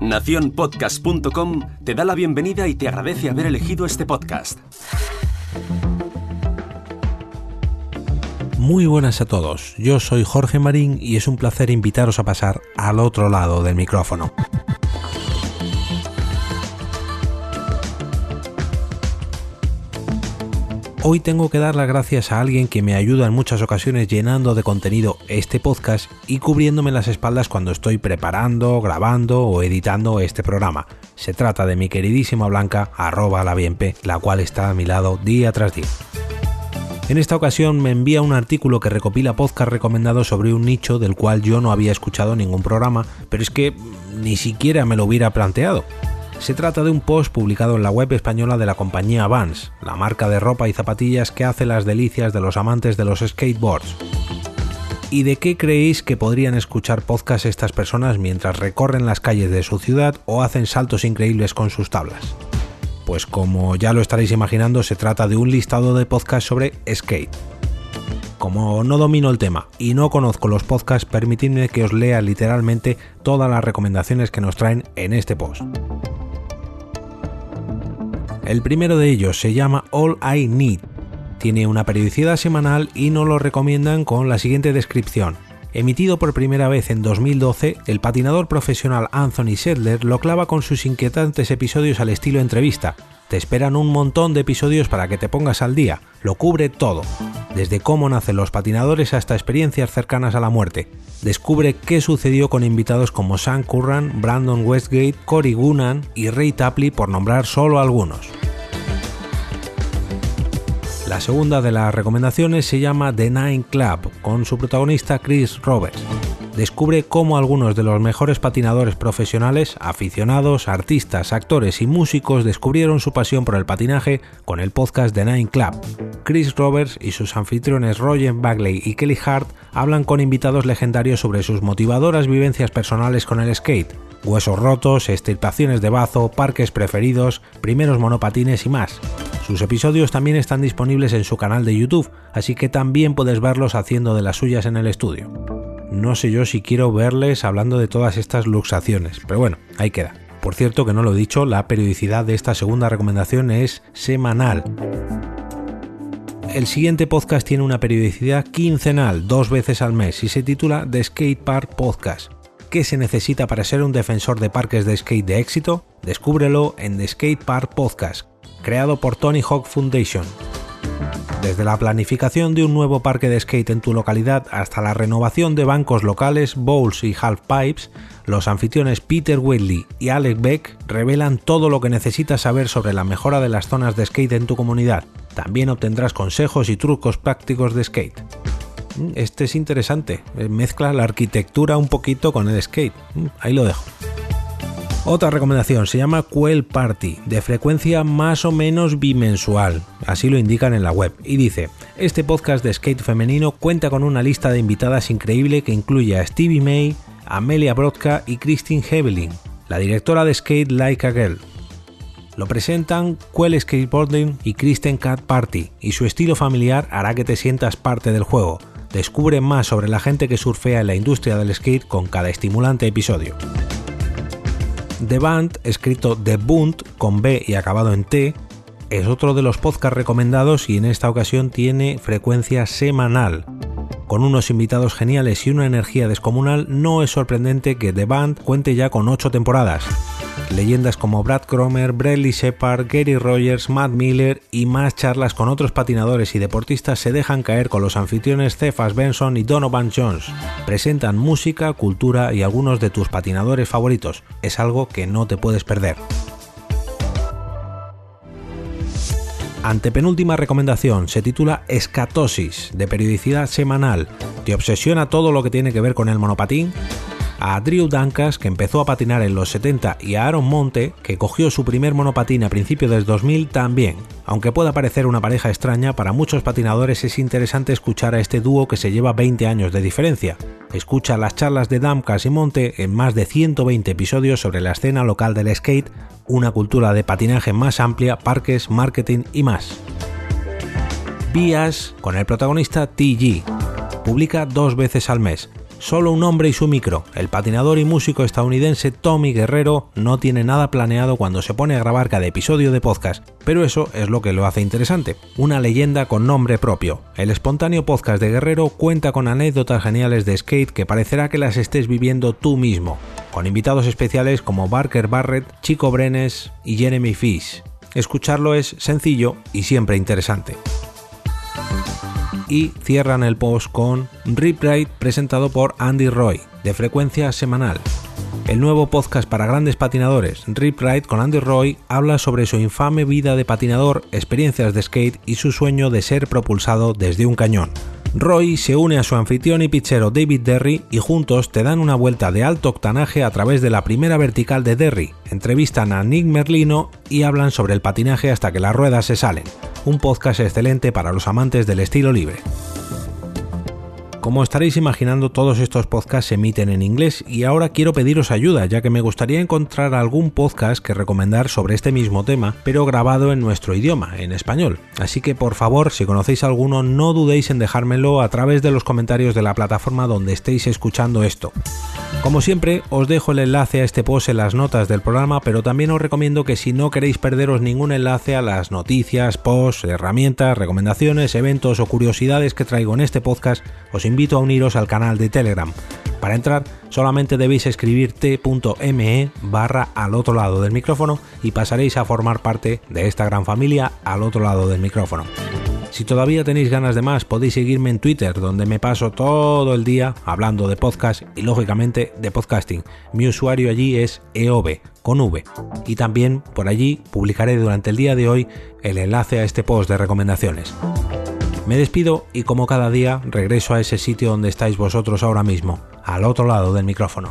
Naciónpodcast.com te da la bienvenida y te agradece haber elegido este podcast. Muy buenas a todos, yo soy Jorge Marín y es un placer invitaros a pasar al otro lado del micrófono. Hoy tengo que dar las gracias a alguien que me ayuda en muchas ocasiones llenando de contenido este podcast y cubriéndome las espaldas cuando estoy preparando, grabando o editando este programa. Se trata de mi queridísima Blanca, arroba la la cual está a mi lado día tras día. En esta ocasión me envía un artículo que recopila podcast recomendados sobre un nicho del cual yo no había escuchado ningún programa, pero es que ni siquiera me lo hubiera planteado. Se trata de un post publicado en la web española de la compañía Vans, la marca de ropa y zapatillas que hace las delicias de los amantes de los skateboards. ¿Y de qué creéis que podrían escuchar podcast estas personas mientras recorren las calles de su ciudad o hacen saltos increíbles con sus tablas? Pues como ya lo estaréis imaginando, se trata de un listado de podcasts sobre skate. Como no domino el tema y no conozco los podcasts, permitidme que os lea literalmente todas las recomendaciones que nos traen en este post. El primero de ellos se llama All I Need. Tiene una periodicidad semanal y nos lo recomiendan con la siguiente descripción. Emitido por primera vez en 2012, el patinador profesional Anthony Sedler lo clava con sus inquietantes episodios al estilo entrevista. Te esperan un montón de episodios para que te pongas al día, lo cubre todo, desde cómo nacen los patinadores hasta experiencias cercanas a la muerte. Descubre qué sucedió con invitados como Sam Curran, Brandon Westgate, Cory Gunnan y Ray Tapley por nombrar solo algunos. La segunda de las recomendaciones se llama The Nine Club, con su protagonista Chris Roberts. Descubre cómo algunos de los mejores patinadores profesionales, aficionados, artistas, actores y músicos descubrieron su pasión por el patinaje con el podcast The Nine Club. Chris Roberts y sus anfitriones Roger Bagley y Kelly Hart hablan con invitados legendarios sobre sus motivadoras vivencias personales con el skate, huesos rotos, extirpaciones de bazo, parques preferidos, primeros monopatines y más. Sus episodios también están disponibles en su canal de YouTube, así que también puedes verlos haciendo de las suyas en el estudio. No sé yo si quiero verles hablando de todas estas luxaciones, pero bueno, ahí queda. Por cierto, que no lo he dicho, la periodicidad de esta segunda recomendación es semanal. El siguiente podcast tiene una periodicidad quincenal, dos veces al mes, y se titula The Skate Park Podcast. ¿Qué se necesita para ser un defensor de parques de skate de éxito? Descúbrelo en The Skate Park Podcast, creado por Tony Hawk Foundation. Desde la planificación de un nuevo parque de skate en tu localidad hasta la renovación de bancos locales, bowls y half pipes, los anfitriones Peter Whitley y Alex Beck revelan todo lo que necesitas saber sobre la mejora de las zonas de skate en tu comunidad. También obtendrás consejos y trucos prácticos de skate. Mm, este es interesante, mezcla la arquitectura un poquito con el skate. Mm, ahí lo dejo. Otra recomendación se llama Quell Party, de frecuencia más o menos bimensual, así lo indican en la web, y dice, este podcast de skate femenino cuenta con una lista de invitadas increíble que incluye a Stevie May, Amelia Brodka y Christine Heveling, la directora de Skate Like a Girl. Lo presentan Quell Skateboarding y Kristen Cat Party, y su estilo familiar hará que te sientas parte del juego. Descubre más sobre la gente que surfea en la industria del skate con cada estimulante episodio. The Band, escrito The Bund con B y acabado en T, es otro de los podcasts recomendados y en esta ocasión tiene frecuencia semanal. Con unos invitados geniales y una energía descomunal, no es sorprendente que The Band cuente ya con 8 temporadas. Leyendas como Brad Cromer, Bradley Shepard, Gary Rogers, Matt Miller y más charlas con otros patinadores y deportistas se dejan caer con los anfitriones Cephas Benson y Donovan Jones. Presentan música, cultura y algunos de tus patinadores favoritos. Es algo que no te puedes perder. Antepenúltima recomendación se titula Escatosis, de periodicidad semanal. ¿Te obsesiona todo lo que tiene que ver con el monopatín? A Drew Dancas, que empezó a patinar en los 70, y a Aaron Monte, que cogió su primer monopatín a principios del 2000 también. Aunque pueda parecer una pareja extraña, para muchos patinadores es interesante escuchar a este dúo que se lleva 20 años de diferencia. Escucha las charlas de Damcas y Monte en más de 120 episodios sobre la escena local del skate, una cultura de patinaje más amplia, parques, marketing y más. Vías con el protagonista TG. Publica dos veces al mes Solo un hombre y su micro. El patinador y músico estadounidense Tommy Guerrero no tiene nada planeado cuando se pone a grabar cada episodio de podcast, pero eso es lo que lo hace interesante. Una leyenda con nombre propio. El espontáneo podcast de Guerrero cuenta con anécdotas geniales de skate que parecerá que las estés viviendo tú mismo, con invitados especiales como Barker Barrett, Chico Brenes y Jeremy Fish. Escucharlo es sencillo y siempre interesante y cierran el post con Rip Ride presentado por Andy Roy, de frecuencia semanal. El nuevo podcast para grandes patinadores, Rip Ride con Andy Roy, habla sobre su infame vida de patinador, experiencias de skate y su sueño de ser propulsado desde un cañón. Roy se une a su anfitrión y pichero David Derry y juntos te dan una vuelta de alto octanaje a través de la primera vertical de Derry, entrevistan a Nick Merlino y hablan sobre el patinaje hasta que las ruedas se salen. Un podcast excelente para los amantes del estilo libre. Como estaréis imaginando, todos estos podcasts se emiten en inglés y ahora quiero pediros ayuda, ya que me gustaría encontrar algún podcast que recomendar sobre este mismo tema, pero grabado en nuestro idioma, en español. Así que por favor, si conocéis alguno, no dudéis en dejármelo a través de los comentarios de la plataforma donde estéis escuchando esto. Como siempre, os dejo el enlace a este post en las notas del programa, pero también os recomiendo que si no queréis perderos ningún enlace a las noticias, posts, herramientas, recomendaciones, eventos o curiosidades que traigo en este podcast, os invito a uniros al canal de Telegram. Para entrar solamente debéis escribir t.me barra al otro lado del micrófono y pasaréis a formar parte de esta gran familia al otro lado del micrófono. Si todavía tenéis ganas de más, podéis seguirme en Twitter, donde me paso todo el día hablando de podcast y lógicamente de podcasting. Mi usuario allí es EOB, con V. Y también por allí publicaré durante el día de hoy el enlace a este post de recomendaciones. Me despido y como cada día regreso a ese sitio donde estáis vosotros ahora mismo, al otro lado del micrófono.